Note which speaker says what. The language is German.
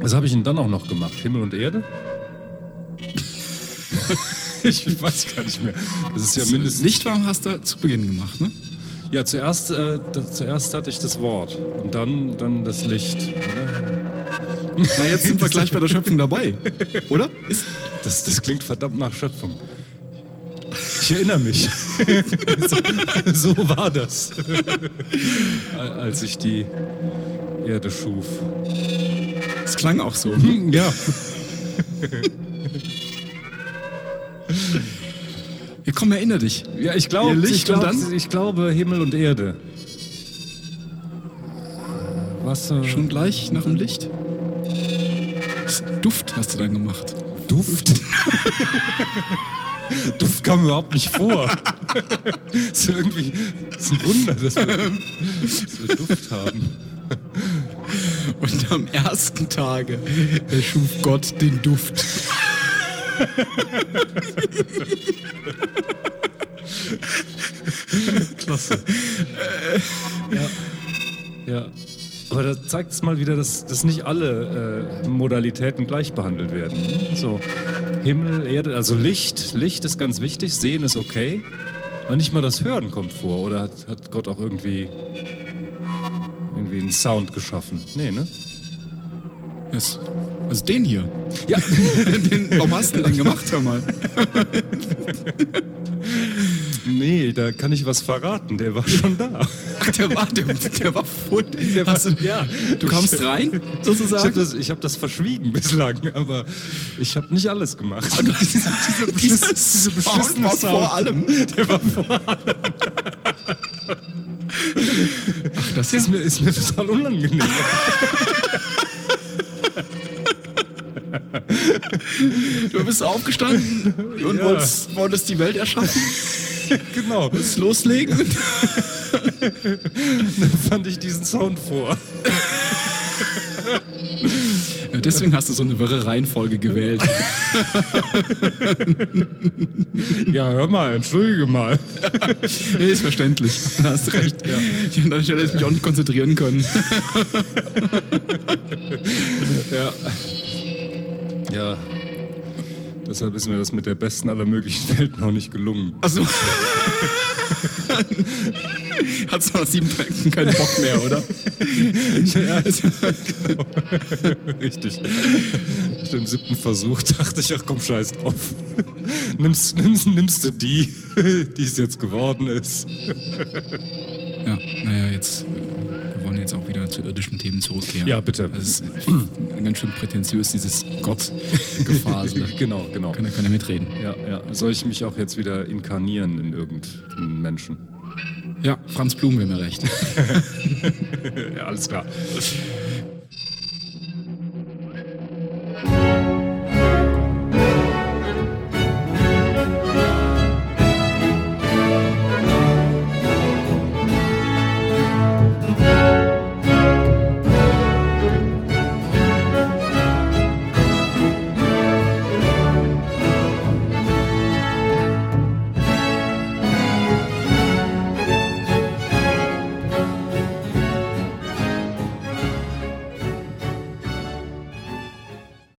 Speaker 1: Was habe ich denn dann auch noch gemacht? Himmel und Erde? ich weiß gar nicht mehr. Das ist ja mindestens.
Speaker 2: Lichtwarm hast du zu Beginn gemacht, ne?
Speaker 1: Ja, zuerst, äh, da, zuerst hatte ich das Wort und dann, dann das Licht. Oder?
Speaker 2: Na, jetzt sind wir gleich bei der Schöpfung dabei, oder? Ist,
Speaker 1: Das, das klingt verdammt nach Schöpfung. Ich erinnere mich. so, so war das. Als ich die Erde schuf.
Speaker 2: Das klang auch so.
Speaker 1: Ja.
Speaker 2: Ja, komm, erinner dich.
Speaker 1: Ja, ich glaube, ich, glaub, ich glaube Himmel und Erde. Wasser.
Speaker 2: Schon gleich nach dem Licht? Duft hast du dann gemacht.
Speaker 1: Duft? Duft kam überhaupt nicht vor. ist irgendwie ist ein Wunder, dass wir, dass wir Duft haben.
Speaker 2: Und am ersten Tage erschuf Gott den Duft.
Speaker 1: Klasse. ja. ja. Aber da zeigt es mal wieder, dass, dass nicht alle äh, Modalitäten gleich behandelt werden. So, Himmel, Erde, also Licht. Licht ist ganz wichtig, Sehen ist okay. Aber nicht mal das Hören kommt vor. Oder hat, hat Gott auch irgendwie, irgendwie einen Sound geschaffen? Nee, ne?
Speaker 2: Yes. Also den hier.
Speaker 1: Ja,
Speaker 2: Den, warum hast du den gemacht, hör mal?
Speaker 1: nee, da kann ich was verraten. Der war schon da.
Speaker 2: Ach, der war, der, der war voll.
Speaker 1: Der
Speaker 2: Hast du,
Speaker 1: ja.
Speaker 2: du kamst rein,
Speaker 1: Ich habe
Speaker 2: sozusagen?
Speaker 1: das, ich hab das verschwiegen bislang, aber ich habe nicht alles gemacht.
Speaker 2: diese, diese, diese
Speaker 1: beschissene
Speaker 2: war
Speaker 1: Sound.
Speaker 2: vor allem.
Speaker 1: Der war vor
Speaker 2: Ach, das
Speaker 1: ist mir, ist mir total unangenehm.
Speaker 2: Du bist aufgestanden und
Speaker 1: Ja.
Speaker 2: wolltest, wolltest die Welt erschaffen.
Speaker 1: genau.
Speaker 2: Willst loslegen?
Speaker 1: Dann fand ich diesen Sound vor.
Speaker 2: Ja, deswegen hast du so eine wirre Reihenfolge gewählt.
Speaker 1: Ja, hör mal, entschuldige mal.
Speaker 2: Nee, ist verständlich. Da hast recht. Ja. An der Stelle hätte ich mich auch nicht konzentrieren können.
Speaker 1: Ja. Ja. Deshalb ist mir das mit der besten aller möglichen Welten noch nicht gelungen.
Speaker 2: Also. Hat's nach sieben Tagen keinen Bock mehr, oder?
Speaker 1: Ja, genau. Richtig. Nach dem siebten Versuch dachte ich, ach komm, scheiß drauf. Nimmst, nimmst, nimmst du die, die es jetzt geworden ist.
Speaker 2: Ja, naja, jetzt. Jetzt auch wieder zu irdischen Themen zurückkehren.
Speaker 1: Ja, bitte.
Speaker 2: Das ist ganz schön prätentiös, dieses Gott-Gefasel.
Speaker 1: Genau, genau.
Speaker 2: Kann ja keiner mitreden.
Speaker 1: Ja, ja. Soll ich mich auch jetzt wieder inkarnieren in irgendeinen Menschen?
Speaker 2: Ja, Franz Blum wäre mir recht.
Speaker 1: Ja, alles klar.